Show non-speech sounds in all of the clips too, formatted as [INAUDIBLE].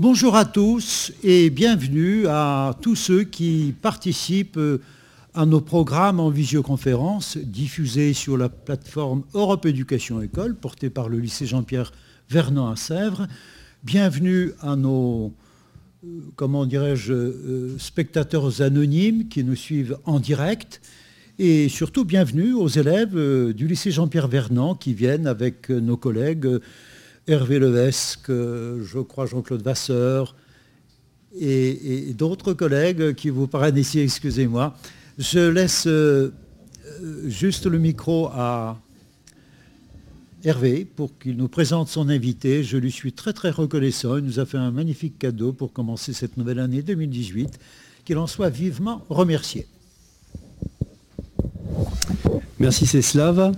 Bonjour à tous et bienvenue à tous ceux qui participent à nos programmes en visioconférence diffusés sur la plateforme Europe Éducation École portée par le lycée Jean-Pierre Vernant à Sèvres. Bienvenue à nos, euh, comment dirais-je, euh, spectateurs anonymes qui nous suivent en direct. Et surtout, bienvenue aux élèves euh, du lycée Jean-Pierre Vernant qui viennent avec nos collègues Hervé Levesque, je crois Jean-Claude Vasseur et, d'autres collègues qui vous parrainent ici, excusez-moi. Je laisse juste le micro à Hervé pour qu'il nous présente son invité. Je lui suis très très reconnaissant. Il nous a fait un magnifique cadeau pour commencer cette nouvelle année 2018. Qu'il en soit vivement remercié. Merci Céslav.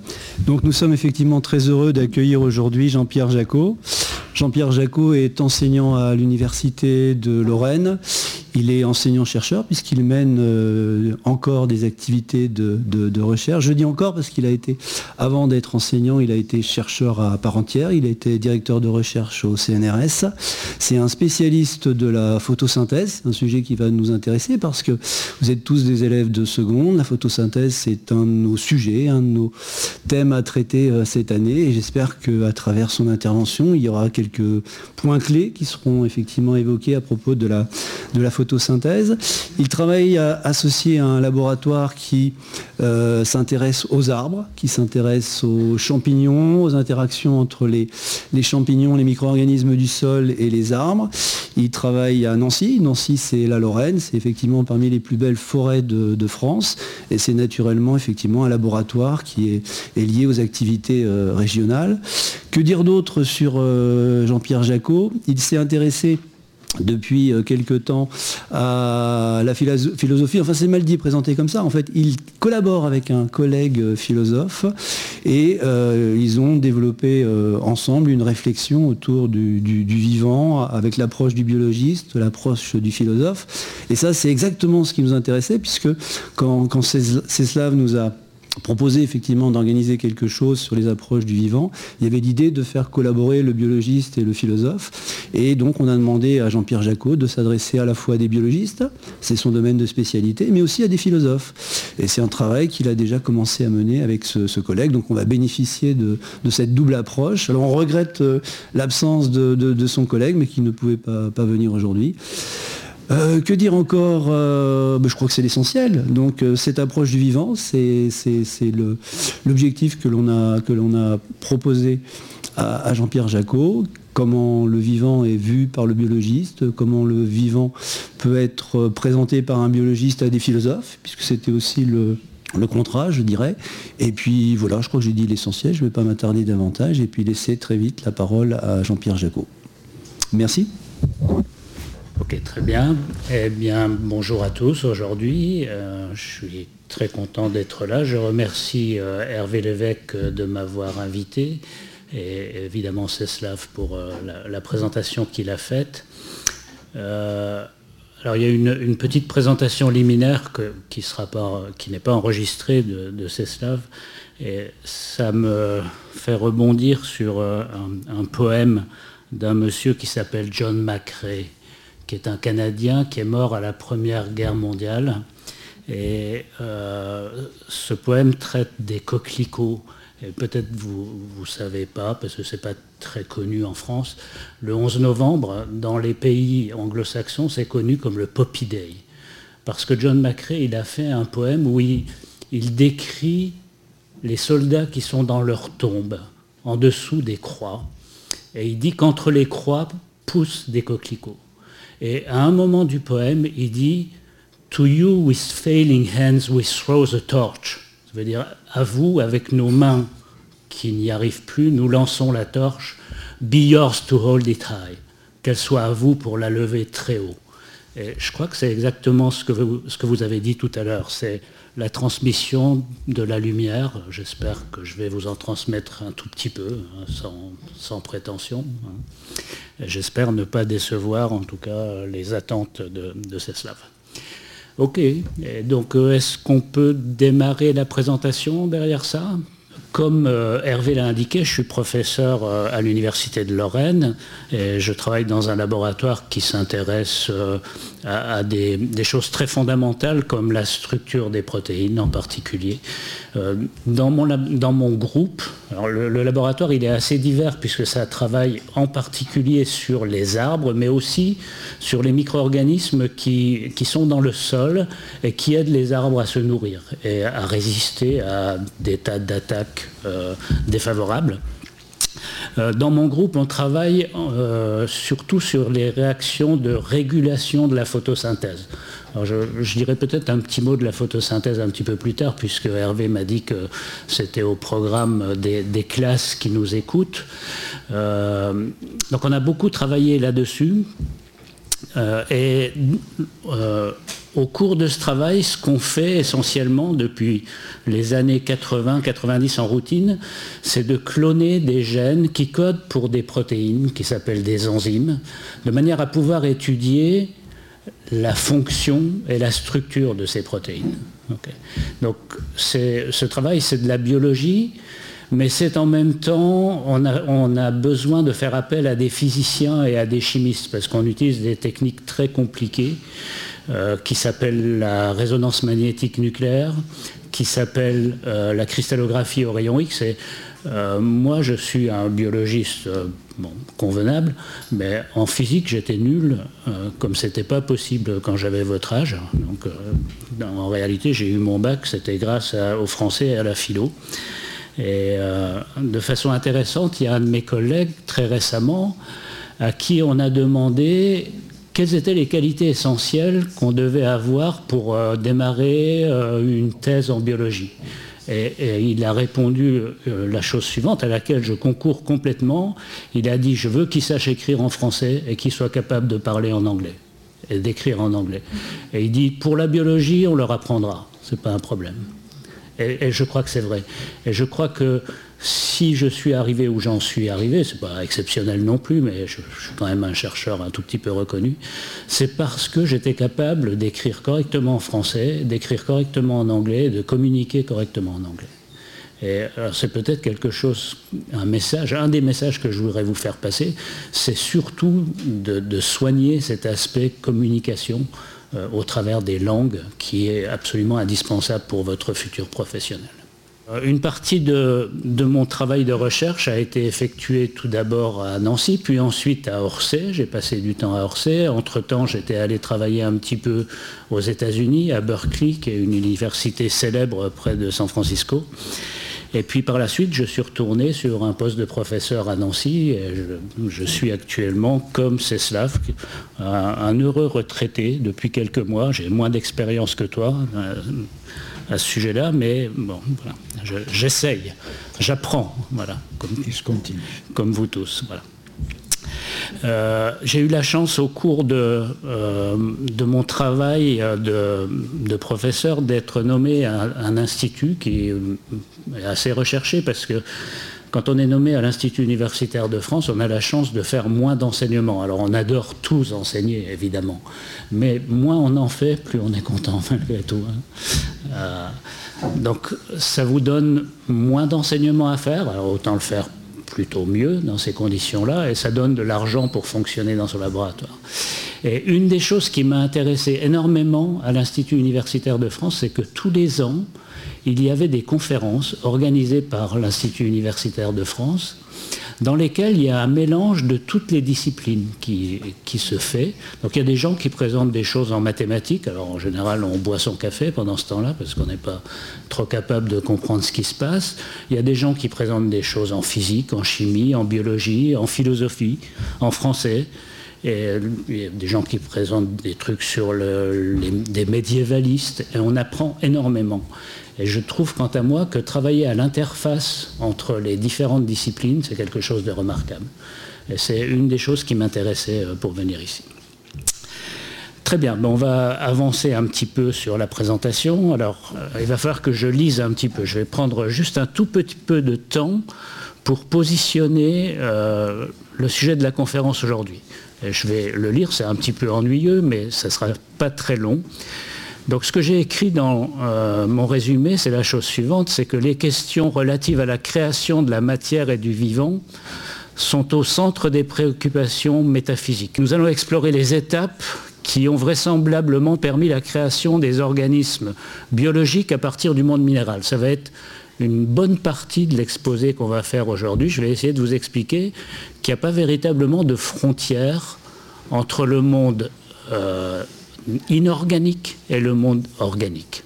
Donc nous sommes effectivement très heureux d'accueillir aujourd'hui Jean-Pierre Jacot. Jean-Pierre Jacot est enseignant à l'Université de Lorraine. Il est enseignant-chercheur puisqu'il mène euh, encore des activités de, recherche. Je dis encore parce qu'il a été, avant d'être enseignant, il a été chercheur à part entière. Il a été directeur de recherche au CNRS. C'est un spécialiste de la photosynthèse, un sujet qui va nous intéresser parce que vous êtes tous des élèves de seconde. La photosynthèse, c'est un de nos sujets, un de nos thèmes à traiter euh, cette année. Et j'espère qu'à travers son intervention, il y aura quelques points clés qui seront effectivement évoqués à propos de la, de la photosynthèse. Il travaille associé à un laboratoire qui euh, s'intéresse aux arbres, qui s'intéresse aux champignons, aux interactions entre les, champignons, les micro-organismes du sol et les arbres. Il travaille à Nancy. Nancy, c'est la Lorraine. C'est effectivement parmi les plus belles forêts de, France. Et c'est naturellement effectivement un laboratoire qui est, lié aux activités euh, régionales. Que dire d'autre sur euh, Jean-Pierre Jacot Il s'est intéressé depuis euh, quelque temps à la philosophie, enfin c'est mal dit présenté comme ça, en fait il collabore avec un collègue euh, philosophe et euh, ils ont développé ensemble une réflexion autour du, vivant avec l'approche du biologiste, l'approche du philosophe. Et ça c'est exactement ce qui nous intéressait puisque quand, quand Céslav nous a proposé effectivement d'organiser quelque chose sur les approches du vivant, il y avait l'idée de faire collaborer le biologiste et le philosophe. Et donc on a demandé à Jean-Pierre Jacot de s'adresser à la fois à des biologistes, c'est son domaine de spécialité, mais aussi à des philosophes. Et c'est un travail qu'il a déjà commencé à mener avec ce, collègue. Donc on va bénéficier de, cette double approche. Alors on regrette euh, l'absence de, son collègue, mais qui ne pouvait pas, pas venir aujourd'hui. Euh, que dire encore euh, ben, Je crois que c'est l'essentiel. Donc euh, cette approche du vivant, c'est l'objectif que l'on a, proposé à, Jean-Pierre Jacot. Comment le vivant est vu par le biologiste, comment le vivant peut être présenté par un biologiste à des philosophes, puisque c'était aussi le, le contrat, je dirais. Et puis voilà, je crois que j'ai dit l'essentiel, je ne vais pas m'attarder davantage, et puis laisser très vite la parole à Jean-Pierre Jacot. Merci. Ok, très bien. Eh bien, bonjour à tous. Aujourd'hui, euh, je suis très content d'être là. Je remercie euh, Hervé Lévesque de m'avoir invité et évidemment Ceslav pour euh, la, présentation qu'il a faite. alors, il y a une, petite présentation liminaire qui n'est pas enregistrée de, de Ceslav. Et ça me fait rebondir sur un, un poème d'un monsieur qui s'appelle John McRae qui est un Canadien qui est mort à la Première Guerre mondiale. Et euh, ce poème traite des coquelicots. Et peut-être vous ne savez pas, parce que ce n'est pas très connu en France, le 11 novembre, dans les pays anglo-saxons, c'est connu comme le Poppy Day. Parce que John McRae, il a fait un poème où il, il décrit les soldats qui sont dans leur tombe, en dessous des croix. Et il dit qu'entre les croix poussent des coquelicots. Et à un moment du poème, il dit To you with failing hands we throw the torch. Ça veut dire à vous, avec nos mains qui n'y arrivent plus, nous lançons la torche. Be yours to hold it high. Qu'elle soit à vous pour la lever très haut. Je crois que c'est exactement ce que, vous, avez dit tout à l'heure. C'est la transmission de la lumière. J'espère que je vais vous en transmettre un tout petit peu, hein, sans, prétention. Hein. J'espère ne pas décevoir en tout cas les attentes de, de Ceslav. Ok, donc euh, est-ce qu'on peut démarrer la présentation derrière ça? Comme euh, Hervé l'a indiqué, je suis professeur euh, à l'Université de Lorraine et je travaille dans un laboratoire qui s'intéresse euh, à, des, choses très fondamentales comme la structure des protéines en particulier. Dans mon, dans mon groupe, le, laboratoire il est assez divers puisque ça travaille en particulier sur les arbres mais aussi sur les micro-organismes qui, qui sont dans le sol et qui aident les arbres à se nourrir et à résister à des tas d'attaques euh, défavorable. Euh, dans mon groupe, on travaille euh, surtout sur les réactions de régulation de la photosynthèse. je, dirais peut-être un petit mot de la photosynthèse un petit peu plus tard, puisque Hervé m'a dit que c'était au programme des, classes qui nous écoutent. donc on a beaucoup travaillé là-dessus. et au cours de ce travail, ce qu'on fait essentiellement depuis les années 80-90 en routine, c'est de cloner des gènes qui codent pour des protéines qui s'appellent des enzymes, de manière à pouvoir étudier la fonction et la structure de ces protéines. Donc ce travail, c'est de la biologie, mais c'est en même temps, on a, besoin de faire appel à des physiciens et à des chimistes, parce qu'on utilise des techniques très compliquées. Euh, qui s'appelle la résonance magnétique nucléaire, qui s'appelle euh, la cristallographie au rayon X. Et, euh, moi, je suis un biologiste convenable, mais en physique, j'étais nul, comme c'était pas possible quand j'avais votre âge. Donc, en réalité, j'ai eu mon bac, c'était grâce au français et à la philo. Et de façon intéressante, il y a un de mes collègues, très récemment, à qui on a demandé quelles étaient les qualités essentielles qu'on devait avoir pour euh, démarrer euh, une thèse en biologie et, il a répondu euh, la chose suivante à laquelle je concours complètement. Il a dit je veux qu'il sache écrire en français et qu'il soit capable de parler en anglais et d'écrire en anglais. Et il dit pour la biologie on leur apprendra, c'est pas un problème. Et, je crois que c'est vrai. Et je crois que si je suis arrivé où j'en suis arrivé, c'est pas exceptionnel non plus, mais je, suis quand même un chercheur un tout petit peu reconnu, c'est parce que j'étais capable d'écrire correctement en français, d'écrire correctement en anglais, de communiquer correctement en anglais. Et c'est peut-être quelque chose, un message, un des messages que je voudrais vous faire passer, c'est surtout de, soigner cet aspect communication euh, au travers des langues qui est absolument indispensable pour votre futur professionnel. Euh, une partie de, mon travail de recherche a été effectuée tout d'abord à Nancy, puis ensuite à Orsay. J'ai passé du temps à Orsay. Entre-temps, j'étais allé travailler un petit peu aux États-Unis, à Berkeley, qui est une université célèbre près de San Francisco. Et puis par la suite, je suis retourné sur un poste de professeur à Nancy. Et je, suis actuellement, comme Ceslav, un, un heureux retraité depuis quelques mois. J'ai moins d'expérience que toi. Euh, à ce sujet-là, mais bon, voilà, j'essaye, j'apprends, voilà, comme, comme vous tous, voilà. Euh, j'ai eu la chance au cours de, euh, mon travail de, de professeur d'être nommé à un institut qui est assez recherché parce que quand on est nommé à l'Institut universitaire de France, on a la chance de faire moins d'enseignement. Alors on adore tous enseigner, évidemment, mais moins on en fait, plus on est content [LAUGHS] malgré tout. Hein. Euh, donc ça vous donne moins d'enseignement à faire, alors autant le faire plutôt mieux dans ces conditions-là, et ça donne de l'argent pour fonctionner dans son laboratoire. Et une des choses qui m'a intéressé énormément à l'Institut universitaire de France, c'est que tous les ans, il y avait des conférences organisées par l'Institut universitaire de France dans lesquelles il y a un mélange de toutes les disciplines qui, se fait. Donc il y a des gens qui présentent des choses en mathématiques. Alors en général, on boit son café pendant ce temps-là parce qu'on n'est pas trop capable de comprendre ce qui se passe. Il y a des gens qui présentent des choses en physique, en chimie, en biologie, en philosophie, en français. Et il y a des gens qui présentent des trucs sur le, des médiévalistes. Et on apprend énormément. Et je trouve, quant à moi, que travailler à l'interface entre les différentes disciplines, c'est quelque chose de remarquable. Et c'est une des choses qui m'intéressait euh, pour venir ici. Très bien, on va avancer un petit peu sur la présentation. Alors, euh, il va falloir que je lise un petit peu. Je vais prendre juste un tout petit peu de temps pour positionner euh, le sujet de la conférence aujourd'hui. Je vais le lire, c'est un petit peu ennuyeux, mais ça ne sera pas très long. Donc ce que j'ai écrit dans euh, mon résumé, c'est la chose suivante, c'est que les questions relatives à la création de la matière et du vivant sont au centre des préoccupations métaphysiques. Nous allons explorer les étapes qui ont vraisemblablement permis la création des organismes biologiques à partir du monde minéral. Ça va être une bonne partie de l'exposé qu'on va faire aujourd'hui. Je vais essayer de vous expliquer qu'il n'y a pas véritablement de frontière entre le monde euh, inorganique et le monde organique.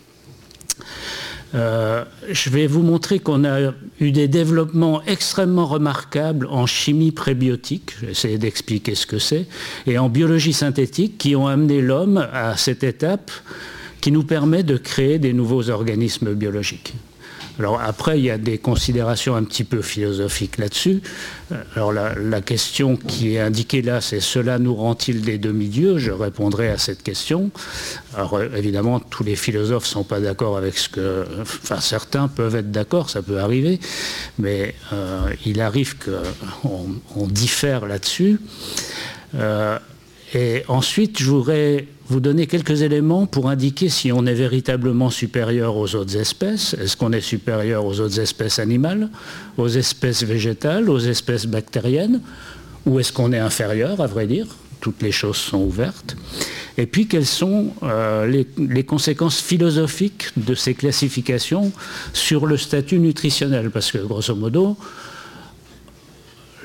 Euh, je vais vous montrer qu'on a eu des développements extrêmement remarquables en chimie prébiotique, je vais essayer d'expliquer ce que c'est, et en biologie synthétique qui ont amené l'homme à cette étape qui nous permet de créer des nouveaux organismes biologiques. Alors après, il y a des considérations un petit peu philosophiques là-dessus. Euh, alors la, question qui est indiquée là, c'est cela nous rend-il des demi-dieux? Je répondrai à cette question. Alors euh, évidemment, tous les philosophes ne sont pas d'accord avec ce que... Enfin, certains peuvent être d'accord, ça peut arriver, mais euh, il arrive qu'on on diffère là-dessus. et ensuite, je voudrais vous donner quelques éléments pour indiquer si on est véritablement supérieur aux autres espèces. Est-ce qu'on est supérieur aux autres espèces animales, aux espèces végétales, aux espèces bactériennes, ou est-ce qu'on est inférieur, à vrai dire? Toutes les choses sont ouvertes. Et puis, quelles sont euh, les, les, conséquences philosophiques de ces classifications sur le statut nutritionnel? Parce que, grosso modo,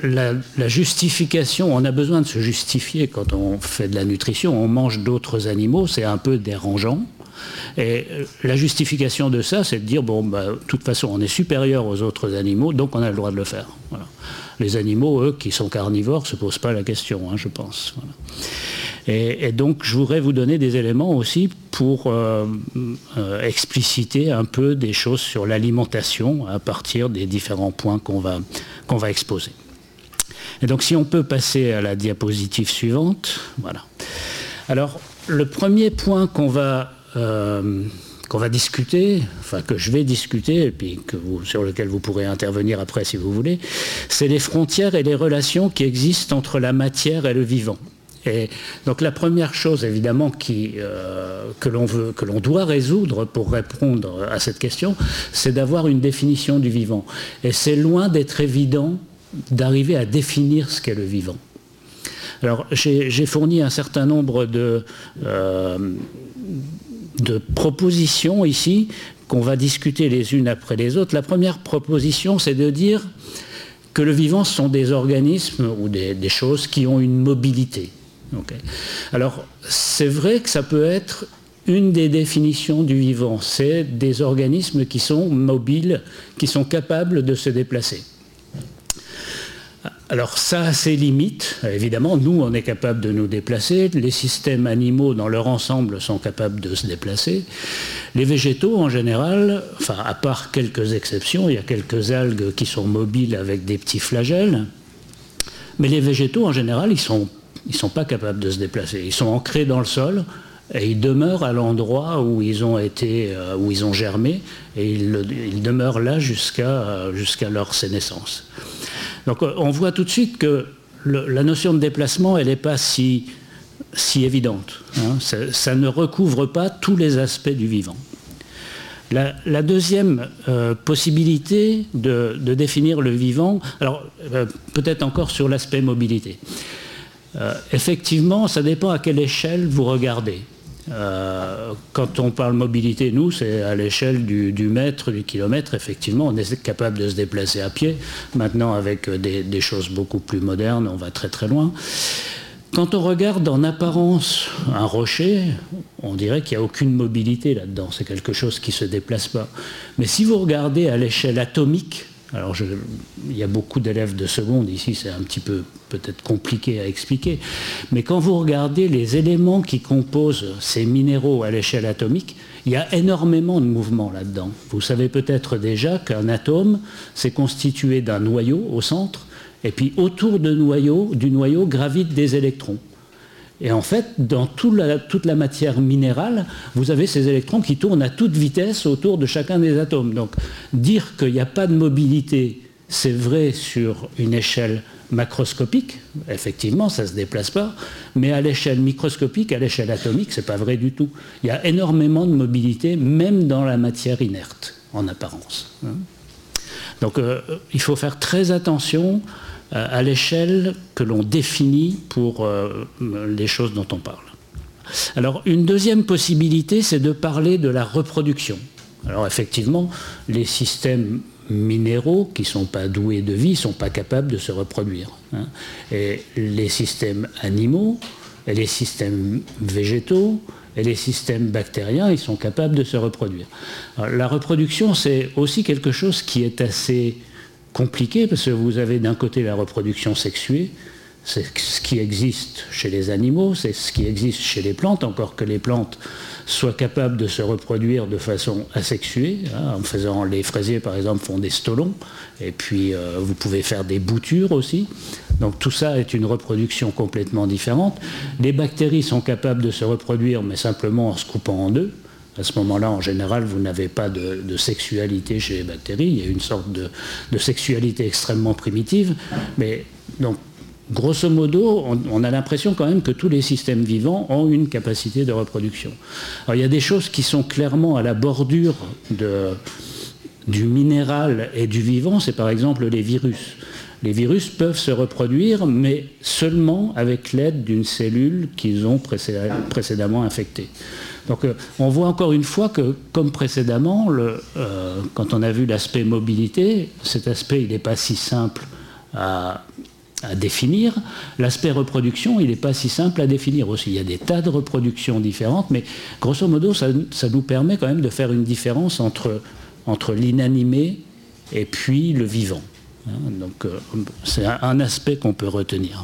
la, justification, on a besoin de se justifier quand on fait de la nutrition, on mange d'autres animaux, c'est un peu dérangeant. Et euh, la justification de ça, c'est de dire, bon, bah, de toute façon, on est supérieur aux autres animaux, donc on a le droit de le faire. Les animaux, eux, qui sont carnivores, ne se posent pas la question, hein, je pense. Et, donc, je voudrais vous donner des éléments aussi pour euh, euh, expliciter un peu des choses sur l'alimentation à partir des différents points qu'on va, qu'on va exposer. Et donc si on peut passer à la diapositive suivante, voilà. Alors le premier point qu'on va, euh, discuter, enfin que je vais discuter, et puis sur lequel vous pourrez intervenir après si vous voulez, c'est les frontières et les relations qui existent entre la matière et le vivant. Et donc la première chose évidemment euh, que l'on que l'on doit résoudre pour répondre à cette question, c'est d'avoir une définition du vivant. Et c'est loin d'être évident d'arriver à définir ce qu'est le vivant. Alors j'ai fourni un certain nombre de, euh, de propositions ici qu'on va discuter les unes après les autres. La première proposition, c'est de dire que le vivant sont des organismes ou des, choses qui ont une mobilité. Alors c'est vrai que ça peut être une des définitions du vivant, c'est des organismes qui sont mobiles, qui sont capables de se déplacer. Alors ça a ses limites. Évidemment, nous, on est capable de nous déplacer. Les systèmes animaux, dans leur ensemble, sont capables de se déplacer. Les végétaux, en général, enfin, à part quelques exceptions, il y a quelques algues qui sont mobiles avec des petits flagelles. Mais les végétaux, en général, ils ne sont, pas capables de se déplacer. Ils sont ancrés dans le sol et ils demeurent à l'endroit où ils ont euh, germé, et ils, ils demeurent là jusqu'à jusqu'à leur sénescence. Donc euh, on voit tout de suite que la notion de déplacement, elle n'est pas si, évidente. Hein. Ça, ne recouvre pas tous les aspects du vivant. La, deuxième euh, possibilité de, définir le vivant, alors euh, peut-être encore sur l'aspect mobilité. effectivement, ça dépend à quelle échelle vous regardez. Euh, quand on parle mobilité, nous, c'est à l'échelle du, mètre, du kilomètre. Effectivement, on est capable de se déplacer à pied. Maintenant, avec des, choses beaucoup plus modernes, on va très très loin. Quand on regarde en apparence un rocher, on dirait qu'il n'y a aucune mobilité là-dedans. C'est quelque chose qui ne se déplace pas. Mais si vous regardez à l'échelle atomique, alors, il y a beaucoup d'élèves de seconde ici, c'est un petit peu peut-être compliqué à expliquer, mais quand vous regardez les éléments qui composent ces minéraux à l'échelle atomique, il y a énormément de mouvements là-dedans. Vous savez peut-être déjà qu'un atome, s'est constitué d'un noyau au centre, et puis autour de noyau, du noyau gravitent des électrons. Et en fait, dans toute la, matière minérale, vous avez ces électrons qui tournent à toute vitesse autour de chacun des atomes. Donc dire qu'il n'y a pas de mobilité c'est vrai sur une échelle macroscopique, effectivement, ça ne se déplace pas, mais à l'échelle microscopique, à l'échelle atomique, ce n'est pas vrai du tout. Il y a énormément de mobilité, même dans la matière inerte, en apparence. Hein. Donc euh, il faut faire très attention à l'échelle que l'on définit pour euh, les choses dont on parle. Alors une deuxième possibilité, c'est de parler de la reproduction. Alors effectivement, les systèmes minéraux qui ne sont pas doués de vie ne sont pas capables de se reproduire. Hein. Et les systèmes animaux et les systèmes végétaux et les systèmes bactériens, ils sont capables de se reproduire. la reproduction, c'est aussi quelque chose qui est assez compliqué parce que vous avez d'un côté la reproduction sexuée, c'est ce qui existe chez les animaux, c'est ce qui existe chez les plantes, encore que les plantes soient capables de se reproduire de façon asexuée. Hein, en faisant les fraisiers, par exemple, font des stolons, et puis euh, vous pouvez faire des boutures aussi. Donc tout ça est une reproduction complètement différente. Les bactéries sont capables de se reproduire, mais simplement en se coupant en deux. À ce moment-là, en général, vous n'avez pas de, sexualité chez les bactéries. Il y a une sorte de, sexualité extrêmement primitive. Mais donc grosso modo, on, a l'impression quand même que tous les systèmes vivants ont une capacité de reproduction. Alors il y a des choses qui sont clairement à la bordure du minéral et du vivant, c'est par exemple les virus. Les virus peuvent se reproduire, mais seulement avec l'aide d'une cellule qu'ils ont précédemment infectée. Donc euh, on voit encore une fois que, comme précédemment, euh, quand on a vu l'aspect mobilité, cet aspect il n'est pas si simple à, définir. L'aspect reproduction, il n'est pas si simple à définir aussi. Il y a des tas de reproductions différentes, mais grosso modo, ça, nous permet quand même de faire une différence entre, l'inanimé et puis le vivant. Hein, donc euh, c'est un aspect qu'on peut retenir.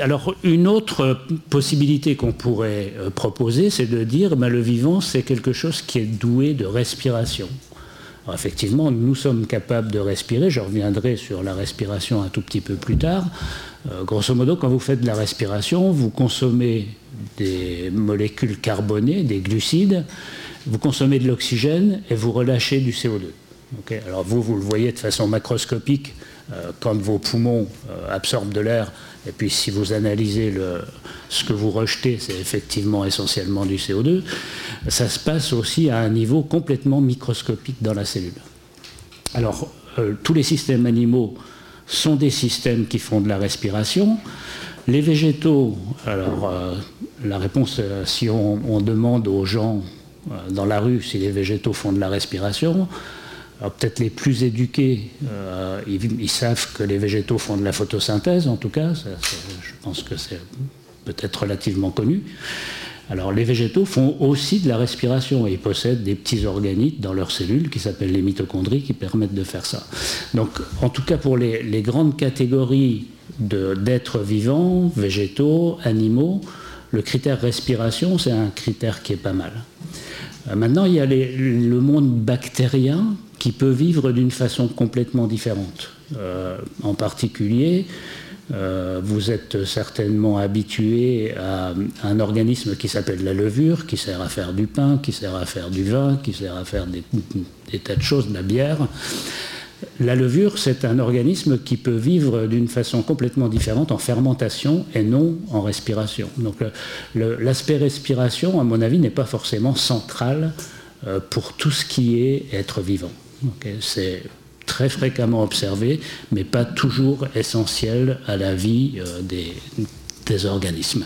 Alors une autre possibilité qu'on pourrait euh, proposer, c'est de dire ben, le vivant, c'est quelque chose qui est doué de respiration effectivement, nous sommes capables de respirer. Je reviendrai sur la respiration un tout petit peu plus tard. Euh, grosso modo, quand vous faites de la respiration, vous consommez des molécules carbonées, des glucides, vous consommez de l'oxygène et vous relâchez du CO2. Alors vous, vous le voyez de façon macroscopique euh, quand vos poumons euh, absorbent de l'air, et puis si vous analysez ce que vous rejetez, c'est effectivement essentiellement du CO2, ça se passe aussi à un niveau complètement microscopique dans la cellule. Alors, euh, tous les systèmes animaux sont des systèmes qui font de la respiration. Les végétaux, alors la réponse, si on, demande aux gens dans la rue si les végétaux font de la respiration, peut-être les plus éduqués, euh, ils, savent que les végétaux font de la photosynthèse, en tout cas, je pense que c'est peut-être relativement connu. Alors les végétaux font aussi de la respiration et ils possèdent des petits organites dans leurs cellules qui s'appellent les mitochondries qui permettent de faire ça. Donc en tout cas pour les, grandes catégories d'êtres vivants, végétaux, animaux, le critère respiration c'est un critère qui est pas mal. Euh, maintenant il y a le monde bactérien qui peut vivre d'une façon complètement différente. Euh, en particulier, euh, vous êtes certainement habitué à un organisme qui s'appelle la levure, qui sert à faire du pain, qui sert à faire du vin, qui sert à faire des, tas de choses, de la bière. La levure, c'est un organisme qui peut vivre d'une façon complètement différente en fermentation et non en respiration. Donc l'aspect respiration, à mon avis, n'est pas forcément central euh, pour tout ce qui est être vivant c'est très fréquemment observé, mais pas toujours essentiel à la vie euh, des, organismes.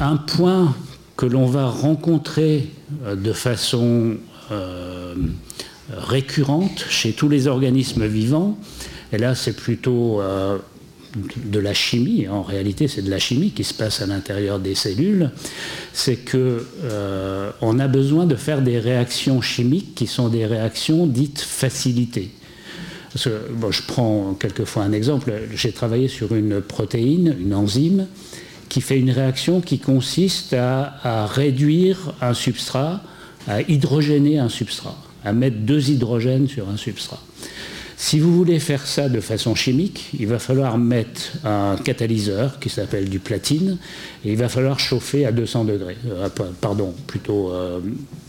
Un point que l'on va rencontrer euh, de façon euh, récurrente chez tous les organismes vivants, et là c'est plutôt de la chimie, en réalité c'est de la chimie qui se passe à l'intérieur des cellules, c'est qu'on euh, a besoin de faire des réactions chimiques qui sont des réactions dites facilitées. je prends quelquefois un exemple, j'ai travaillé sur une protéine, une enzyme, qui fait une réaction qui consiste à réduire un substrat, à hydrogéner un substrat, à mettre deux hydrogènes sur un substrat. Si vous voulez faire ça de façon chimique, il va falloir mettre un catalyseur qui s'appelle du platine et il va falloir chauffer à 200 degrés, euh, pardon, plutôt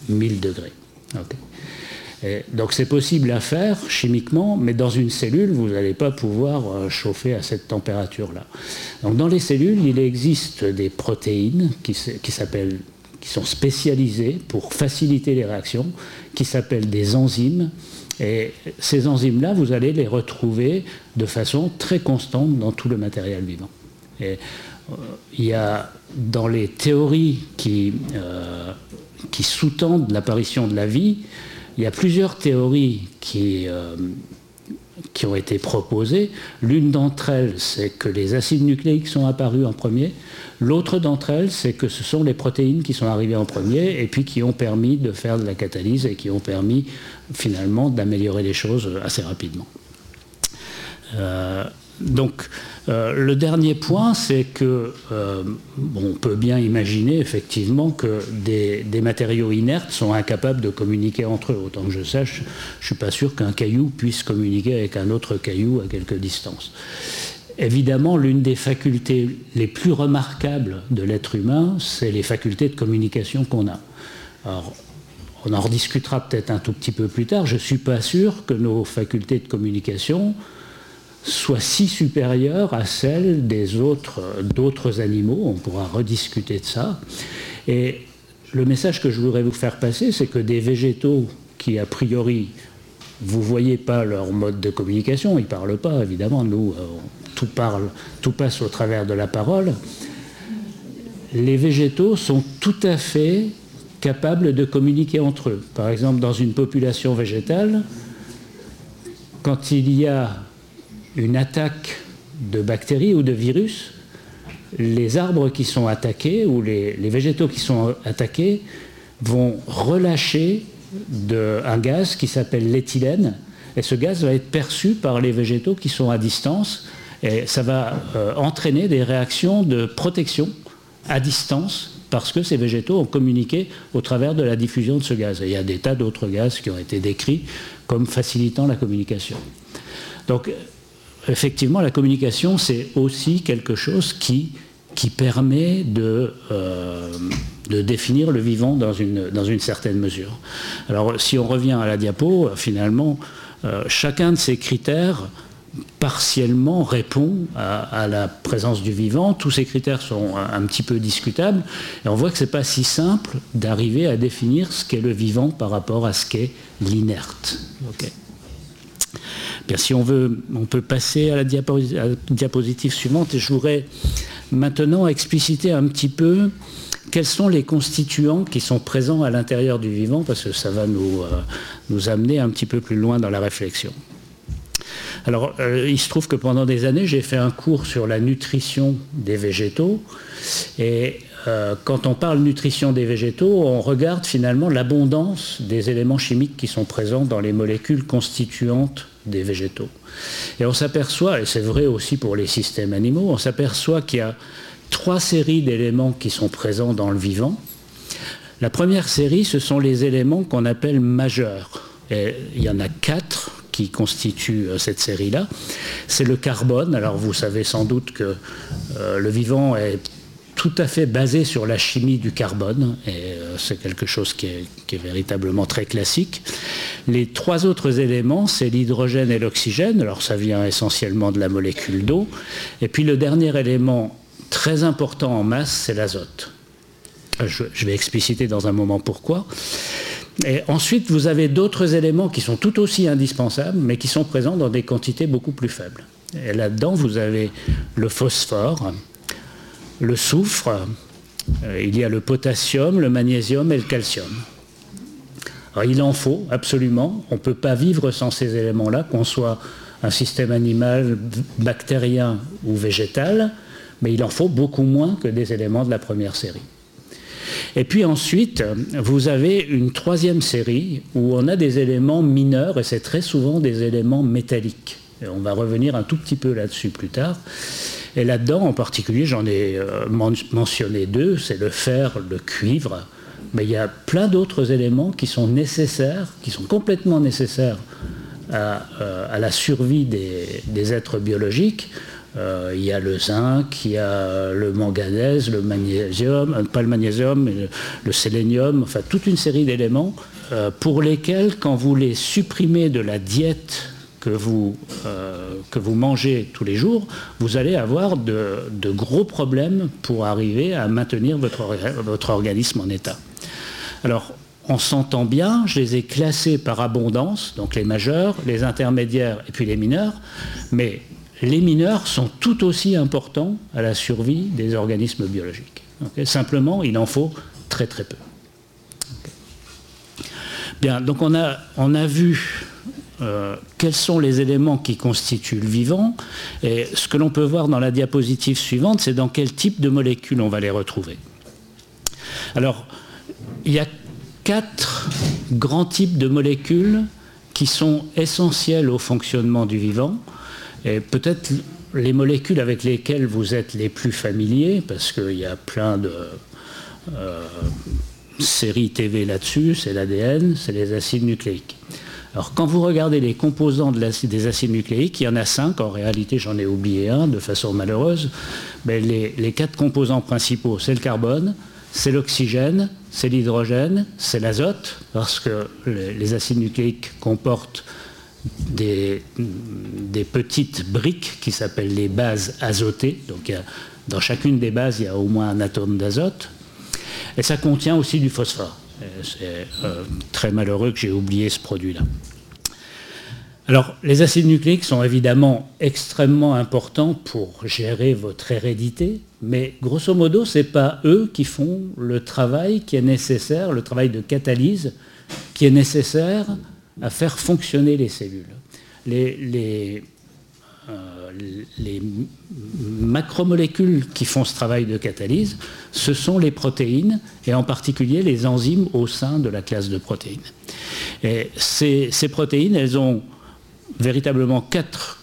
1000 euh, degrés. donc c'est possible à faire chimiquement, mais dans une cellule, vous n'allez pas pouvoir euh, chauffer à cette température-là. Donc dans les cellules, il existe des protéines qui, sont spécialisées pour faciliter les réactions, qui s'appellent des enzymes. Et ces enzymes-là, vous allez les retrouver de façon très constante dans tout le matériel vivant. Et, euh, il y a dans les théories qui, euh, qui sous-tendent l'apparition de la vie, il y a plusieurs théories qui, euh, qui ont été proposées. L'une d'entre elles, c'est que les acides nucléiques sont apparus en premier. L'autre d'entre elles, c'est que ce sont les protéines qui sont arrivées en premier et puis qui ont permis de faire de la catalyse et qui ont permis finalement d'améliorer les choses assez rapidement. Euh, donc, euh, le dernier point, c'est que euh, on peut bien imaginer effectivement que des, matériaux inertes sont incapables de communiquer entre eux. Autant que je sache, je ne suis pas sûr qu'un caillou puisse communiquer avec un autre caillou à quelque distance. Évidemment, l'une des facultés les plus remarquables de l'être humain, c'est les facultés de communication qu'on a. Alors, on en rediscutera peut-être un tout petit peu plus tard. Je ne suis pas sûr que nos facultés de communication soit si supérieure à celle des autres, d'autres animaux. On pourra rediscuter de ça. Et le message que je voudrais vous faire passer, c'est que des végétaux qui, a priori, vous ne voyez pas leur mode de communication, ils ne parlent pas, évidemment, nous, euh, tout parle, tout passe au travers de la parole. Les végétaux sont tout à fait capables de communiquer entre eux. Par exemple, dans une population végétale, quand il y a une attaque de bactéries ou de virus, les arbres qui sont attaqués ou les, végétaux qui sont attaqués vont relâcher un gaz qui s'appelle l'éthylène. Et ce gaz va être perçu par les végétaux qui sont à distance. Et ça va euh, entraîner des réactions de protection à distance parce que ces végétaux ont communiqué au travers de la diffusion de ce gaz. Et il y a des tas d'autres gaz qui ont été décrits comme facilitant la communication. Donc effectivement, la communication, c'est aussi quelque chose qui, qui permet de, euh, de définir le vivant dans une, dans une certaine mesure. Alors, si on revient à la diapo, finalement, euh, chacun de ces critères partiellement répond à, la présence du vivant. Tous ces critères sont un, petit peu discutables et on voit que ce n'est pas si simple d'arriver à définir ce qu'est le vivant par rapport à ce qu'est l'inerte si on veut, on peut passer à la, diapositive, suivante et je voudrais maintenant expliciter un petit peu quels sont les constituants qui sont présents à l'intérieur du vivant, parce que ça va nous, euh, amener un petit peu plus loin dans la réflexion. Alors, euh, il se trouve que pendant des années, j'ai fait un cours sur la nutrition des végétaux. Et euh, quand on parle nutrition des végétaux, on regarde finalement l'abondance des éléments chimiques qui sont présents dans les molécules constituantes des végétaux. Et on s'aperçoit, et c'est vrai aussi pour les systèmes animaux, on s'aperçoit qu'il y a trois séries d'éléments qui sont présents dans le vivant. La première série, ce sont les éléments qu'on appelle majeurs. Et il y en a quatre qui constituent euh, cette série-là. C'est le carbone. Alors vous savez sans doute que euh, le vivant est tout à fait basé sur la chimie du carbone, et euh, c'est quelque chose qui est, véritablement très classique. Les trois autres éléments, c'est l'hydrogène et l'oxygène, alors ça vient essentiellement de la molécule d'eau, et puis le dernier élément très important en masse, c'est l'azote. Je, je, vais expliciter dans un moment pourquoi. Et ensuite, vous avez d'autres éléments qui sont tout aussi indispensables, mais qui sont présents dans des quantités beaucoup plus faibles. Et là-dedans, vous avez le phosphore, le soufre, euh, il y a le potassium, le magnésium et le calcium. Il en faut absolument. On ne peut pas vivre sans ces éléments-là, qu'on soit un système animal, bactérien ou végétal, mais il en faut beaucoup moins que des éléments de la première série. Et puis ensuite, vous avez une troisième série où on a des éléments mineurs, et c'est très souvent des éléments métalliques. On va revenir un tout petit peu là-dessus plus tard. Et là-dedans, en particulier, j'en ai euh, mentionné deux, c'est le fer, le cuivre, mais il y a plein d'autres éléments qui sont nécessaires, qui sont complètement nécessaires à, euh, la survie des, êtres biologiques. Euh, il y a le zinc, il y a le manganèse, le magnésium, pas le magnésium, mais le, sélénium, enfin toute une série d'éléments pour lesquels, quand vous les supprimez de la diète que vous, que vous mangez tous les jours, vous allez avoir de, gros problèmes pour arriver à maintenir votre, votre organisme en état. Alors, on s'entend bien, je les ai classés par abondance, donc les majeurs, les intermédiaires et puis les mineurs, mais les mineurs sont tout aussi importants à la survie des organismes biologiques. Simplement, il en faut très très peu. Bien, donc on a, on a vu euh, quels sont les éléments qui constituent le vivant. Et ce que l'on peut voir dans la diapositive suivante, c'est dans quel type de molécules on va les retrouver. Alors, il y a quatre grands types de molécules qui sont essentielles au fonctionnement du vivant. Et peut-être les molécules avec lesquelles vous êtes les plus familiers, parce qu'il y a plein de euh, séries TV là-dessus, c'est l'ADN, c'est les acides nucléiques. Alors quand vous regardez les composants des acides nucléiques, il y en a cinq, en réalité j'en ai oublié un de façon malheureuse, mais les quatre composants principaux, c'est le carbone, c'est l'oxygène, c'est l'hydrogène, c'est l'azote, parce que les acides nucléiques comportent des, petites briques qui s'appellent les bases azotées. Donc dans chacune des bases, il y a au moins un atome d'azote. Et ça contient aussi du phosphore. C'est euh, très malheureux que j'ai oublié ce produit-là. Alors, les acides nucléiques sont évidemment extrêmement importants pour gérer votre hérédité, mais grosso modo, ce n'est pas eux qui font le travail qui est nécessaire, le travail de catalyse qui est nécessaire à faire fonctionner les cellules. Les, euh, les macromolécules qui font ce travail de catalyse, ce sont les protéines, et en particulier les enzymes au sein de la classe de protéines. Et ces, ces protéines, elles ont véritablement quatre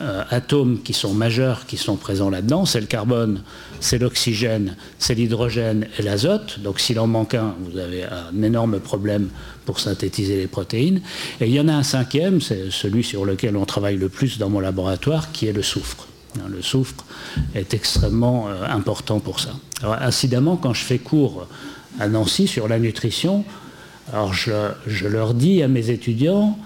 euh, atomes qui sont majeurs, qui sont présents là-dedans. C'est le carbone, c'est l'oxygène, c'est l'hydrogène et l'azote. Donc s'il en manque un, vous avez un énorme problème pour synthétiser les protéines. Et il y en a un cinquième, c'est celui sur lequel on travaille le plus dans mon laboratoire, qui est le soufre. Hein, le soufre est extrêmement euh, important pour ça. Alors, incidemment, quand je fais cours à Nancy sur la nutrition, alors je leur dis à mes étudiants,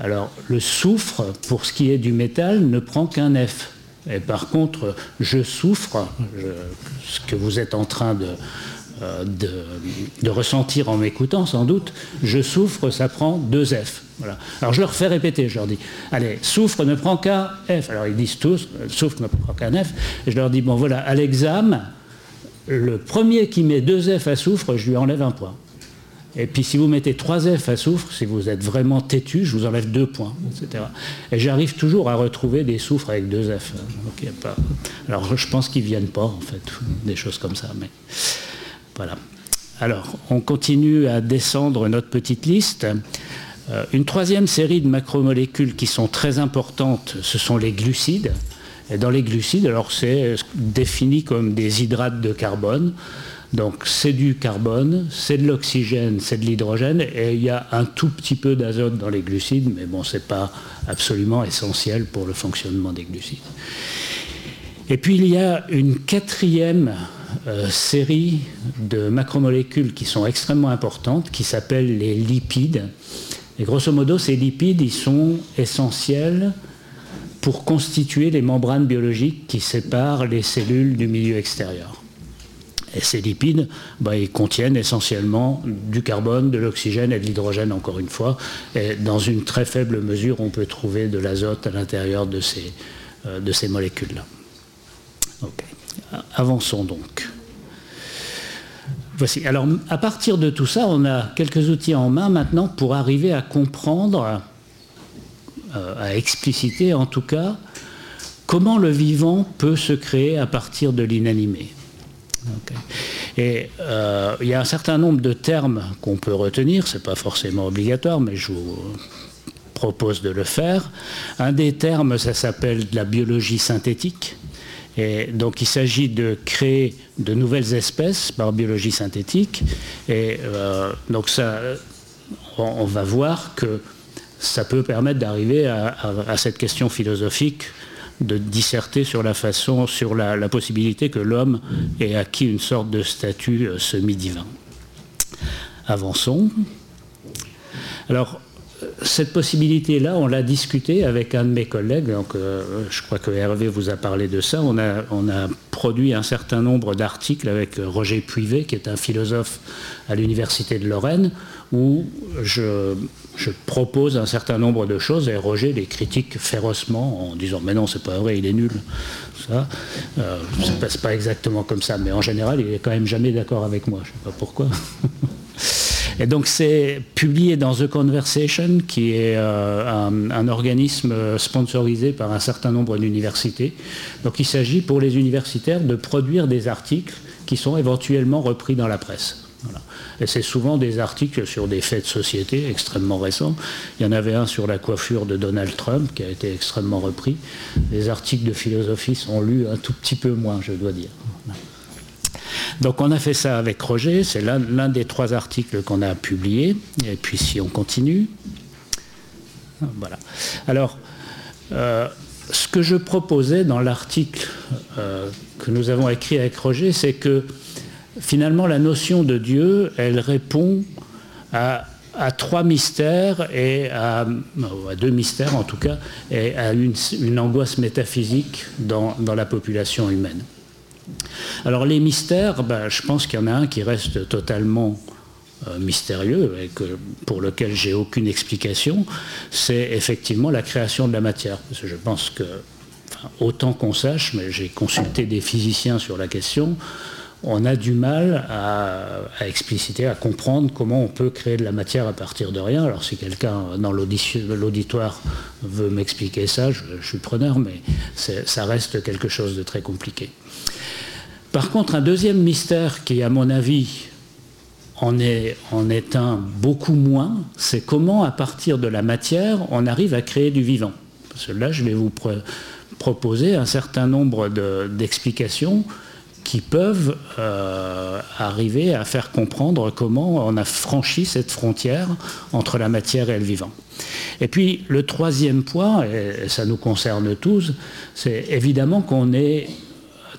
alors le soufre, pour ce qui est du métal, ne prend qu'un F. Et par contre, je souffre, ce que vous êtes en train euh, de, ressentir en m'écoutant sans doute, je souffre, ça prend deux F. Alors je leur fais répéter, je leur dis, allez, souffre ne prend qu'un F. Alors ils disent tous, souffre ne prend qu'un F. Et je leur dis, bon voilà, à l'examen, le premier qui met deux F à souffre, je lui enlève un point. Et puis si vous mettez 3 F à soufre, si vous êtes vraiment têtu, je vous enlève 2 points, etc. Et j'arrive toujours à retrouver des soufres avec 2 F. Alors je pense qu'ils ne viennent pas, en fait, des choses comme ça. Mais voilà. Alors, on continue à descendre notre petite liste. Euh, une troisième série de macromolécules qui sont très importantes, ce sont les glucides. Et dans les glucides, alors c'est défini comme des hydrates de carbone. Donc c'est du carbone, c'est de l'oxygène, c'est de l'hydrogène, et il y a un tout petit peu d'azote dans les glucides, mais bon, ce n'est pas absolument essentiel pour le fonctionnement des glucides. Et puis il y a une quatrième euh, série de macromolécules qui sont extrêmement importantes, qui s'appellent les lipides. Et grosso modo, ces lipides, ils sont essentiels pour constituer les membranes biologiques qui séparent les cellules du milieu extérieur. Et ces lipides, bah, ils contiennent essentiellement du carbone, de l'oxygène et de l'hydrogène, encore une fois. Et dans une très faible mesure, on peut trouver de l'azote à l'intérieur de ces, euh, de ces molécules-là. Avançons donc. Voici. Alors, à partir de tout ça, on a quelques outils en main maintenant pour arriver à comprendre, euh, à expliciter en tout cas, comment le vivant peut se créer à partir de l'inanimé. Et euh, il y a un certain nombre de termes qu'on peut retenir, ce n'est pas forcément obligatoire, mais je vous propose de le faire. Un des termes, ça s'appelle la biologie synthétique. Et donc il s'agit de créer de nouvelles espèces par biologie synthétique. Et euh, donc ça, on, va voir que ça peut permettre d'arriver à, cette question philosophique de disserter sur la façon, sur la, possibilité que l'homme ait acquis une sorte de statut euh, semi-divin. Avançons. Alors, cette possibilité-là, on l'a discuté avec un de mes collègues. Donc, euh, je crois que Hervé vous a parlé de ça. On a, produit un certain nombre d'articles avec Roger Puivet, qui est un philosophe à l'Université de Lorraine, où je, propose un certain nombre de choses et Roger les critique férocement en disant Mais non, c'est pas vrai, il est nul. Ça, euh, ça passe pas exactement comme ça, mais en général, il est quand même jamais d'accord avec moi. Je sais pas pourquoi. [LAUGHS] Et donc c'est publié dans The Conversation, qui est euh, un, organisme sponsorisé par un certain nombre d'universités. Donc il s'agit pour les universitaires de produire des articles qui sont éventuellement repris dans la presse. Et c'est souvent des articles sur des faits de société extrêmement récents. Il y en avait un sur la coiffure de Donald Trump qui a été extrêmement repris. Les articles de philosophie sont lus un tout petit peu moins, je dois dire. Donc on a fait ça avec Roger, c'est l'un des trois articles qu'on a publiés. Et puis si on continue. Voilà. Alors, euh, ce que je proposais dans l'article euh, que nous avons écrit avec Roger, c'est que finalement la notion de Dieu, elle répond à, trois mystères et à, deux mystères en tout cas, et à une, angoisse métaphysique dans la population humaine. Alors les mystères, ben, je pense qu'il y en a un qui reste totalement euh, mystérieux et pour lequel j'ai aucune explication, c'est effectivement la création de la matière. Je pense que, autant qu'on sache, mais j'ai consulté des physiciens sur la question, on a du mal à, expliciter, à comprendre comment on peut créer de la matière à partir de rien. Alors si quelqu'un dans l'auditoire veut m'expliquer ça, je, suis preneur, mais ça reste quelque chose de très compliqué. Par contre, un deuxième mystère qui, à mon avis, en est, un beaucoup moins, c'est comment, à partir de la matière, on arrive à créer du vivant. Parce que là, je vais vous proposer un certain nombre d'explications qui peuvent euh, arriver à faire comprendre comment on a franchi cette frontière entre la matière et le vivant. Et puis le troisième point, et ça nous concerne tous, c'est évidemment qu'on est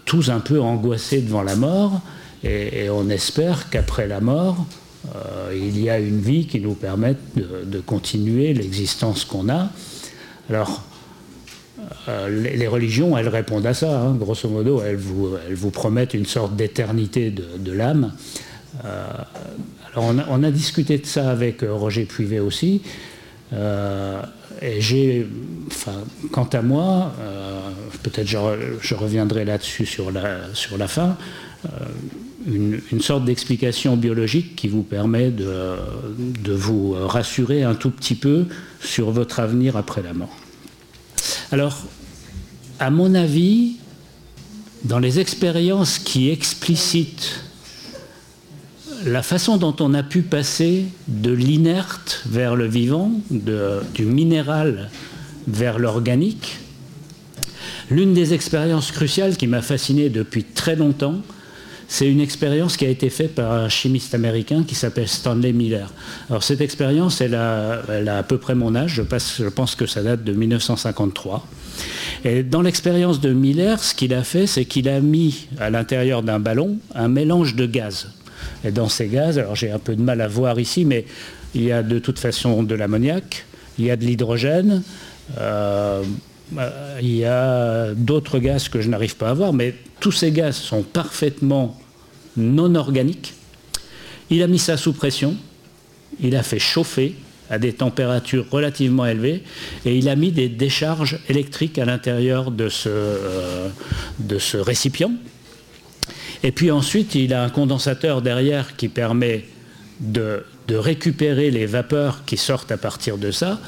tous un peu angoissés devant la mort, et, on espère qu'après la mort, euh, il y a une vie qui nous permette de, continuer l'existence qu'on a. Alors, euh, les, religions, elles répondent à ça, hein. grosso modo, elles vous, promettent une sorte d'éternité de, l'âme. Euh, alors, on a, discuté de ça avec Roger Puivet aussi. et j'ai, quant à moi, peut-être je, reviendrai là-dessus sur la, sur la fin, euh, une, sorte d'explication biologique qui vous permet de, de, vous rassurer un tout petit peu sur votre avenir après la mort. Alors, à mon avis, dans les expériences qui explicitent la façon dont on a pu passer de l'inerte vers le vivant, du minéral vers l'organique, L'une des expériences cruciales qui m'a fasciné depuis très longtemps, c'est une expérience qui a été faite par un chimiste américain qui s'appelle Stanley Miller. Alors cette expérience, elle a, à peu près mon âge, je, pense que ça date de 1953. Et dans l'expérience de Miller, ce qu'il a fait, c'est qu'il a mis à l'intérieur d'un ballon un mélange de gaz. Et dans ces gaz, alors j'ai un peu de mal à voir ici, mais il y a de toute façon de l'ammoniac, il y a de l'hydrogène, euh, il y a d'autres gaz que je n'arrive pas à voir, mais tous ces gaz sont parfaitement non organiques. Il a mis ça sous pression, il a fait chauffer à des températures relativement élevées et il a mis des décharges électriques à l'intérieur de, ce, euh, de ce récipient. Et puis ensuite, il a un condensateur derrière qui permet de de récupérer les vapeurs qui sortent à partir de ça.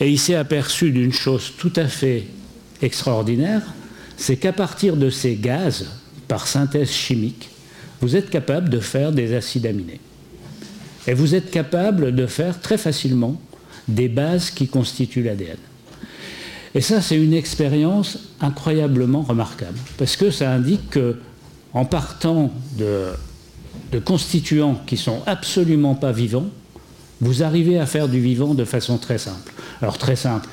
Et il s'est aperçu d'une chose tout à fait extraordinaire, c'est qu'à partir de ces gaz, par synthèse chimique, vous êtes capable de faire des acides aminés. Et vous êtes capable de faire très facilement des bases qui constituent l'ADN. Et ça, c'est une expérience incroyablement remarquable, parce que ça indique que, en partant de de constituants qui sont absolument pas vivants, vous arrivez à faire du vivant de façon très simple. Alors très simple,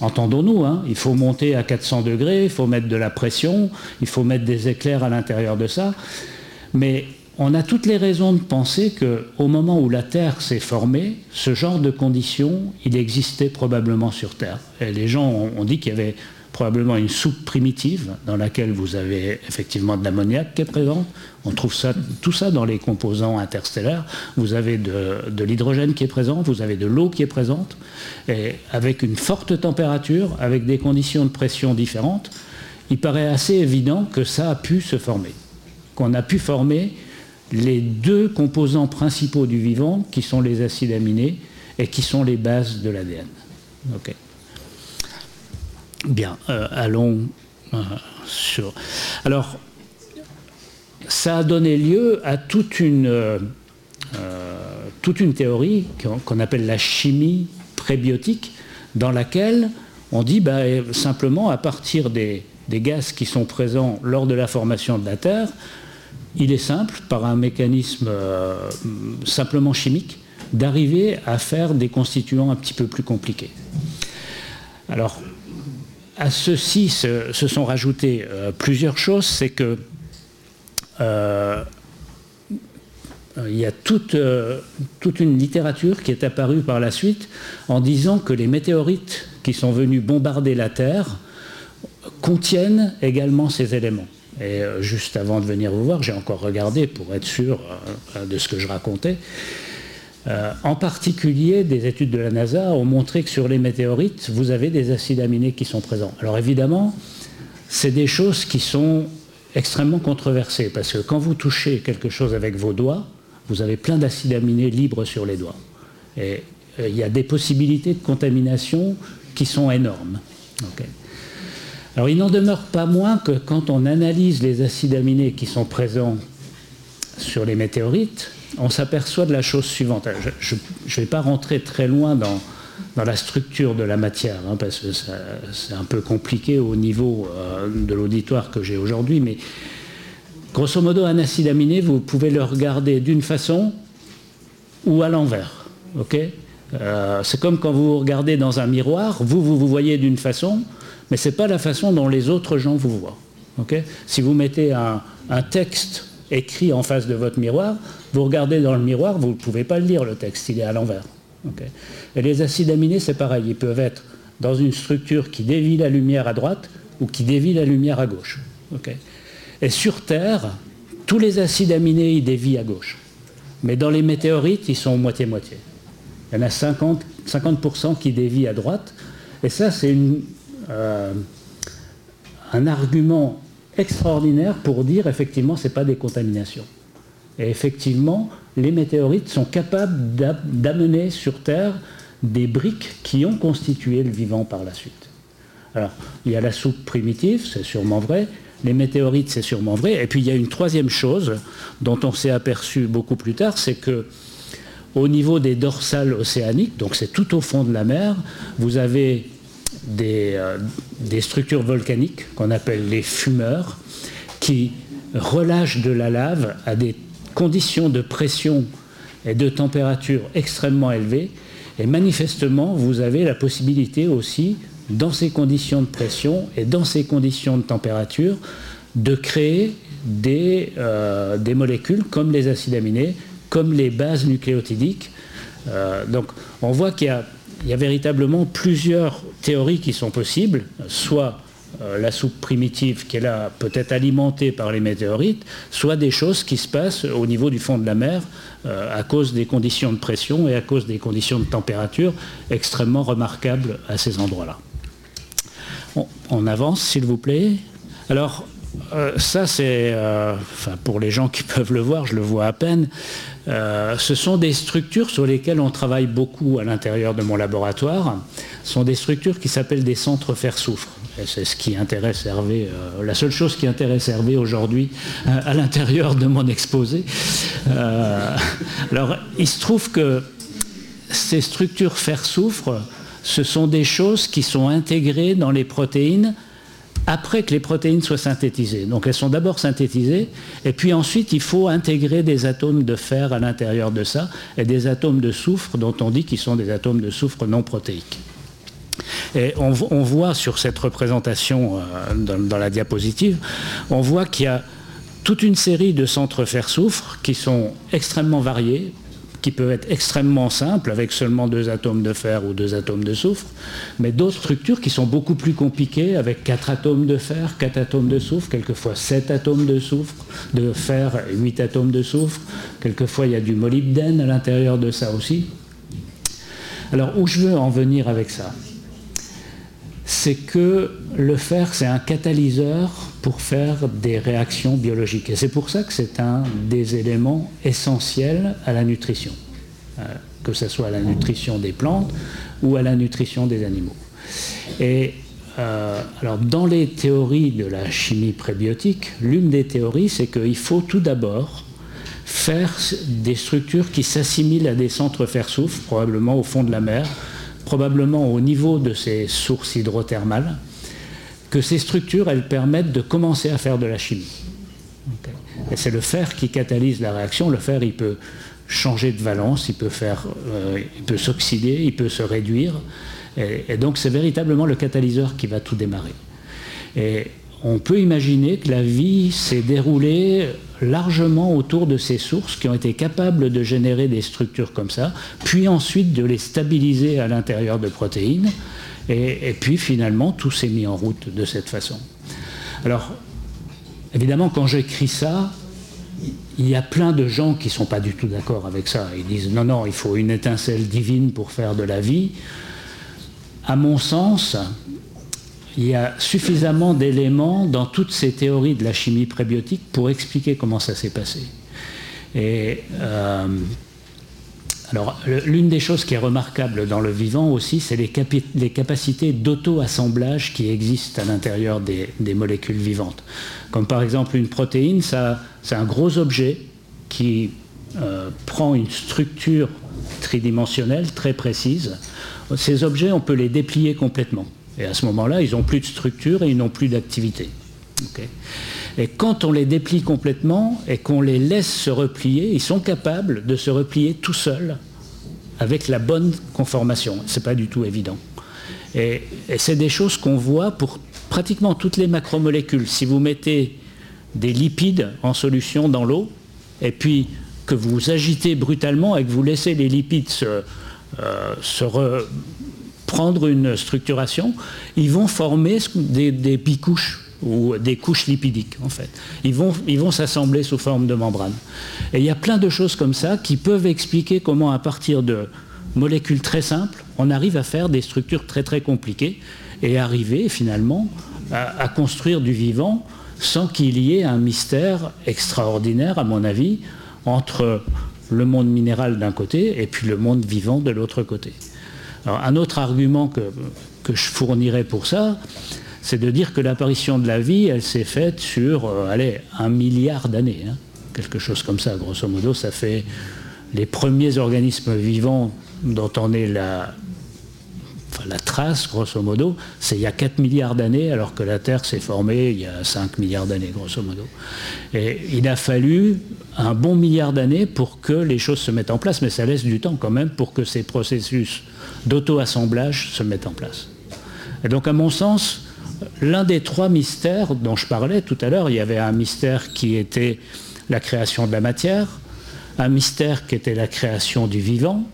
entendons-nous, hein, il faut monter à 400 degrés, il faut mettre de la pression, il faut mettre des éclairs à l'intérieur de ça, mais on a toutes les raisons de penser qu'au moment où la Terre s'est formée, ce genre de conditions, il existait probablement sur Terre. Et les gens ont, dit qu'il y avait probablement une soupe primitive dans laquelle vous avez effectivement de l'ammoniac qui est présent. On trouve ça, tout ça dans les composants interstellaires. Vous avez de, l'hydrogène qui est présent, vous avez de l'eau qui est présente, et avec une forte température, avec des conditions de pression différentes, il paraît assez évident que ça a pu se former. Qu'on a pu former les deux composants principaux du vivant, qui sont les acides aminés et qui sont les bases de l'ADN. Bien, euh, allons euh, sur. Alors, ça a donné lieu à toute une, euh, toute une théorie qu'on appelle la chimie prébiotique, dans laquelle on dit bah, simplement à partir des, des gaz qui sont présents lors de la formation de la Terre, il est simple, par un mécanisme simplement chimique, d'arriver à faire des constituants un petit peu plus compliqués. Alors, à ceci se, sont rajoutées euh, plusieurs choses. C'est que euh, il y a toute, toute, une littérature qui est apparue par la suite en disant que les météorites qui sont venus bombarder la Terre contiennent également ces éléments. Et euh, juste avant de venir vous voir, j'ai encore regardé pour être sûr euh, de ce que je racontais. Euh, en particulier, des études de la NASA ont montré que sur les météorites, vous avez des acides aminés qui sont présents. Alors évidemment, c'est des choses qui sont extrêmement controversées, parce que quand vous touchez quelque chose avec vos doigts, vous avez plein d'acides aminés libres sur les doigts. Et il y a des possibilités de contamination qui sont énormes. Alors il n'en demeure pas moins que quand on analyse les acides aminés qui sont présents sur les météorites, on s'aperçoit de la chose suivante. Je ne vais pas rentrer très loin dans, la structure de la matière, hein, parce que c'est un peu compliqué au niveau euh, de l'auditoire que j'ai aujourd'hui, mais grosso modo, un acide aminé, vous pouvez le regarder d'une façon ou à l'envers. Euh, c'est comme quand vous regardez dans un miroir, vous, vous vous voyez d'une façon, mais ce n'est pas la façon dont les autres gens vous voient. si vous mettez un, texte écrit en face de votre miroir, vous regardez dans le miroir, vous ne pouvez pas le lire, le texte, il est à l'envers. Et les acides aminés, c'est pareil, ils peuvent être dans une structure qui dévie la lumière à droite ou qui dévie la lumière à gauche. Et sur Terre, tous les acides aminés, ils dévient à gauche. Mais dans les météorites, ils sont moitié-moitié. Il y en a 50%, 50 qui dévient à droite. Et ça, c'est euh, un argument extraordinaire pour dire effectivement ce n'est pas des contaminations. Et effectivement, les météorites sont capables d'amener sur Terre des briques qui ont constitué le vivant par la suite. Alors, il y a la soupe primitive, c'est sûrement vrai. Les météorites, c'est sûrement vrai. Et puis, il y a une troisième chose dont on s'est aperçu beaucoup plus tard, c'est que au niveau des dorsales océaniques, donc c'est tout au fond de la mer, vous avez euh, des, structures volcaniques qu'on appelle les fumeurs, qui relâchent de la lave à des conditions de pression et de température extrêmement élevées. Et manifestement, vous avez la possibilité aussi, dans ces conditions de pression et dans ces conditions de température, de créer des, euh, molécules comme les acides aminés, comme les bases nucléotidiques. Euh, donc on voit qu'il y a il y a véritablement plusieurs théories qui sont possibles, soit euh, la soupe primitive qui est là peut-être alimentée par les météorites, soit des choses qui se passent au niveau du fond de la mer euh, à cause des conditions de pression et à cause des conditions de température extrêmement remarquables à ces endroits-là. On, avance, s'il vous plaît. Alors, euh, ça, c'est, pour les gens qui [LAUGHS] peuvent le voir, je le vois à peine, euh, ce sont des structures sur lesquelles on travaille beaucoup à l'intérieur de mon laboratoire. Ce sont des structures qui s'appellent des centres fer-soufre. C'est ce qui intéresse Hervé, euh, la seule chose qui intéresse Hervé aujourd'hui euh, à l'intérieur de mon exposé. alors, il se trouve que ces structures fer-soufre, ce sont des choses qui sont intégrées dans les protéines après que les protéines soient synthétisées. Donc elles sont d'abord synthétisées, et puis ensuite il faut intégrer des atomes de fer à l'intérieur de ça, et des atomes de soufre dont on dit qu'ils sont des atomes de soufre non protéiques. Et on, voit sur cette représentation euh, dans, la diapositive, on voit qu'il y a toute une série de centres fer-soufre qui sont extrêmement variés, qui peuvent être extrêmement simples avec seulement deux atomes de fer ou deux atomes de soufre, mais d'autres structures qui sont beaucoup plus compliquées avec quatre atomes de fer, quatre atomes de soufre, quelquefois sept atomes de soufre, de fer huit atomes de soufre, quelquefois il y a du molybdène à l'intérieur de ça aussi. Alors où je veux en venir avec ça? C'est que le fer, c'est un catalyseur pour faire des réactions biologiques. Et c'est pour ça que c'est un des éléments essentiels à la nutrition, euh, que ce soit à la nutrition des plantes ou à la nutrition des animaux. Et euh, alors, dans les théories de la chimie prébiotique, l'une des théories, c'est qu'il faut tout d'abord faire des structures qui s'assimilent à des centres fer-soufre, probablement au fond de la mer, probablement au niveau de ces sources hydrothermales, que ces structures, elles permettent de commencer à faire de la chimie. C'est le fer qui catalyse la réaction. Le fer, il peut changer de valence, il peut, euh, peut s'oxyder, il peut se réduire. Et, donc c'est véritablement le catalyseur qui va tout démarrer. On peut imaginer que la vie s'est déroulée largement autour de ces sources qui ont été capables de générer des structures comme ça, puis ensuite de les stabiliser à l'intérieur de protéines, et, puis finalement tout s'est mis en route de cette façon. Alors, évidemment, quand j'écris ça, il y a plein de gens qui ne sont pas du tout d'accord avec ça. Ils disent non, non, il faut une étincelle divine pour faire de la vie. À mon sens, il y a suffisamment d'éléments dans toutes ces théories de la chimie prébiotique pour expliquer comment ça s'est passé. Et euh, alors, l'une des choses qui est remarquable dans le vivant aussi, c'est les, capacités d'auto-assemblage qui existent à l'intérieur des, molécules vivantes. Comme par exemple une protéine, c'est un gros objet qui euh, prend une structure tridimensionnelle très précise. Ces objets, on peut les déplier complètement. Et à ce moment-là, ils n'ont plus de structure et ils n'ont plus d'activité. et quand on les déplie complètement et qu'on les laisse se replier, ils sont capables de se replier tout seuls avec la bonne conformation. Ce n'est pas du tout évident. Et, c'est des choses qu'on voit pour pratiquement toutes les macromolécules. Si vous mettez des lipides en solution dans l'eau, et puis que vous agitez brutalement et que vous laissez les lipides se, euh, se prendre une structuration, ils vont former des, des ou des couches lipidiques en fait. Ils vont, ils vont s'assembler sous forme de membrane. Et il y a plein de choses comme ça qui peuvent expliquer comment à partir de molécules très simples, on arrive à faire des structures très très compliquées et arriver finalement à construire du vivant sans qu'il y ait un mystère extraordinaire, à mon avis, entre le monde minéral d'un côté et puis le monde vivant de l'autre côté un autre argument que, je fournirais pour ça, c'est de dire que l'apparition de la vie, elle s'est faite sur, euh, allez, un milliard d'années. Hein. quelque chose comme ça, grosso modo, ça fait les premiers organismes vivants dont on est la, la trace, grosso modo, c'est il y a 4 milliards d'années, alors que la Terre s'est formée il y a 5 milliards d'années, grosso modo. Et il a fallu un bon milliard d'années pour que les choses se mettent en place, mais ça laisse du temps quand même pour que ces processus d'auto-assemblage se mettent en place. Et donc, à mon sens, l'un des trois mystères dont je parlais tout à l'heure, il y avait un mystère qui était la création de la matière, un mystère qui était la création du vivant,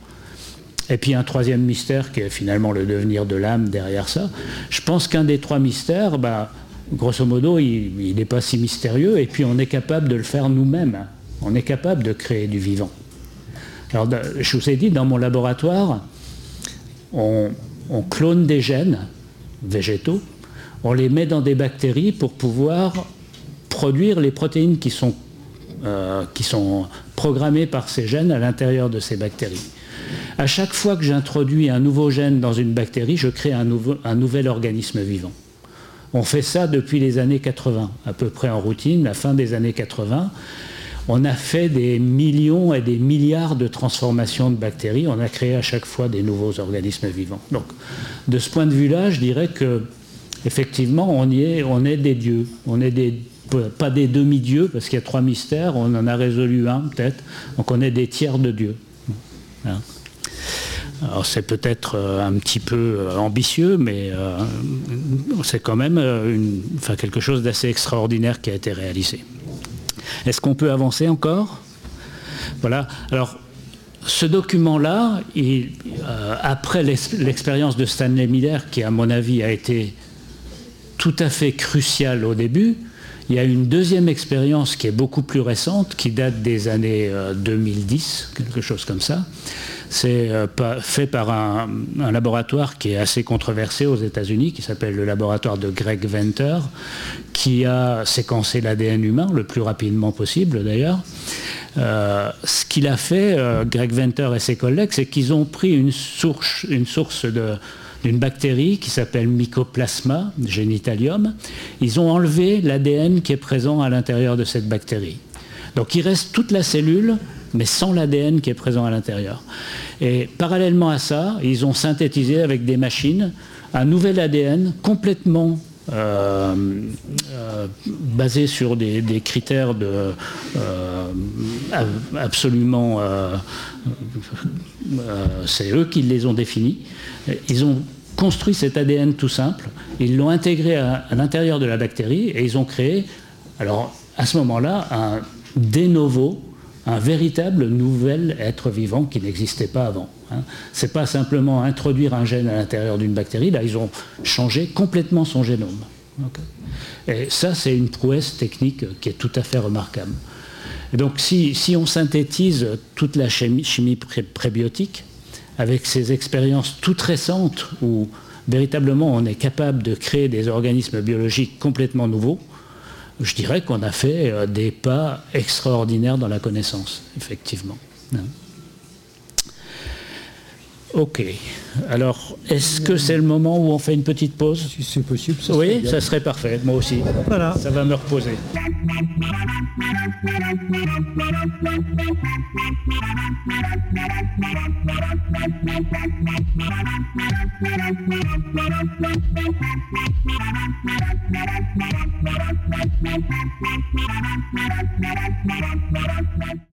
et puis un troisième mystère qui est finalement le devenir de l'âme derrière ça. Je pense qu'un des trois mystères, bah, grosso modo, il n'est pas si mystérieux, et puis on est capable de le faire nous-mêmes. On est capable de créer du vivant. Alors, je vous ai dit, dans mon laboratoire, on, clone des gènes végétaux, on les met dans des bactéries pour pouvoir produire les protéines qui sont, euh, qui sont programmées par ces gènes à l'intérieur de ces bactéries. À chaque fois que j'introduis un nouveau gène dans une bactérie, je crée un nouvel organisme vivant. On fait ça depuis les années 80, à peu près en routine, la fin des années 80 on a fait des millions et des milliards de transformations de bactéries. On a créé à chaque fois des nouveaux organismes vivants. Donc, de ce point de vue-là, je dirais que effectivement, on est, des dieux. On est pas des demi-dieux, parce qu'il y a trois mystères. On en a résolu un, peut-être. Donc, on est des tiers de dieux. Hein. Alors c'est peut-être euh, un petit peu euh, ambitieux, mais euh, c'est quand même quelque chose d'assez extraordinaire qui a été réalisé. Est-ce qu'on peut avancer encore? Voilà. Alors, ce document-là, euh, après l'expérience de Stanley Miller, qui à mon avis a été tout à fait cruciale au début, il y a une deuxième expérience qui est beaucoup plus récente, qui date des années 2010, euh, quelque chose comme ça. C'est euh, fait par un, laboratoire qui est assez controversé aux États-Unis, qui s'appelle le laboratoire de Greg Venter, qui a séquencé l'ADN humain le plus rapidement possible d'ailleurs. Euh, ce qu'il a fait, Greg Venter et ses collègues, c'est qu'ils ont pris une source, d'une bactérie qui s'appelle Mycoplasma genitalium. Ils ont enlevé l'ADN qui est présent à l'intérieur de cette bactérie. Donc il reste toute la cellule, mais sans l'ADN qui est présent à l'intérieur. Et parallèlement à ça, ils ont synthétisé avec des machines un nouvel ADN complètement euh, euh, basé sur des, critères de, euh, absolument... c'est eux qui les ont définis. Ils ont construit cet ADN tout simple, ils l'ont intégré à, l'intérieur de la bactérie et ils ont créé, alors à ce moment-là, un de novo, un véritable nouvel être vivant qui n'existait pas avant. Hein. Ce n'est pas simplement introduire un gène à l'intérieur d'une bactérie, là ils ont changé complètement son génome. Et ça, c'est une prouesse technique qui est tout à fait remarquable. Donc si, on synthétise toute la chimie prébiotique, avec ces expériences toutes récentes où véritablement on est capable de créer des organismes biologiques complètement nouveaux, je dirais qu'on a fait euh, des pas extraordinaires dans la connaissance, effectivement. Ok. Alors, est-ce que c'est le moment où on fait une petite pause Si c'est possible. Ça oui, ça serait parfait. Moi aussi. Voilà. Ça va me reposer.